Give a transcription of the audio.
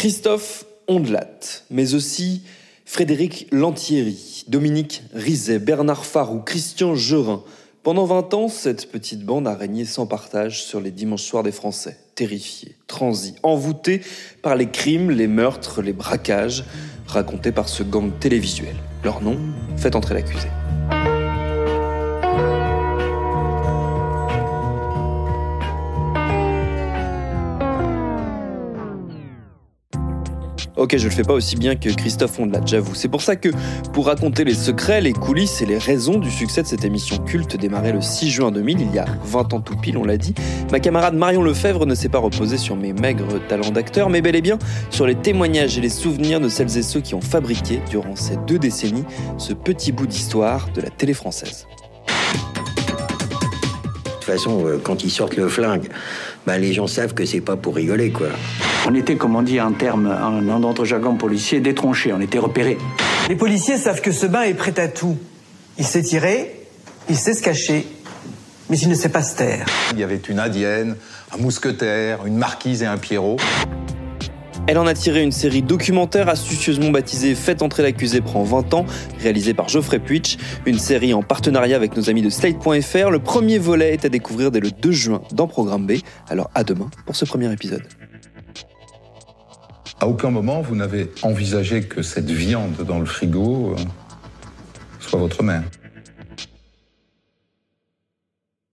Christophe Ondelat, mais aussi Frédéric Lantieri, Dominique Rizet, Bernard Farou, Christian Gerin. Pendant 20 ans, cette petite bande a régné sans partage sur les dimanches soirs des Français, terrifiés, transis, envoûtés par les crimes, les meurtres, les braquages, racontés par ce gang télévisuel. Leur nom, fait entrer l'accusé. Ok, je le fais pas aussi bien que Christophe Ondelat, j'avoue. C'est pour ça que, pour raconter les secrets, les coulisses et les raisons du succès de cette émission culte démarrée le 6 juin 2000, il y a 20 ans tout pile, on l'a dit, ma camarade Marion Lefebvre ne s'est pas reposée sur mes maigres talents d'acteur, mais bel et bien sur les témoignages et les souvenirs de celles et ceux qui ont fabriqué, durant ces deux décennies, ce petit bout d'histoire de la télé française. De toute façon, euh, quand ils sortent le flingue, bah, les gens savent que c'est pas pour rigoler, quoi. On était, comme on dit un terme, un nom d'entre jargon policier, détronché, on était repérés. Les policiers savent que ce bain est prêt à tout. Il sait tirer, il sait se cacher, mais il ne sait pas se taire. Il y avait une indienne, un mousquetaire, une marquise et un Pierrot. Elle en a tiré une série documentaire astucieusement baptisée Faites entrer l'accusé prend 20 ans, réalisée par Geoffrey Puitch, une série en partenariat avec nos amis de Slate.fr. Le premier volet est à découvrir dès le 2 juin dans Programme B. Alors à demain pour ce premier épisode. À aucun moment, vous n'avez envisagé que cette viande dans le frigo euh, soit votre mère.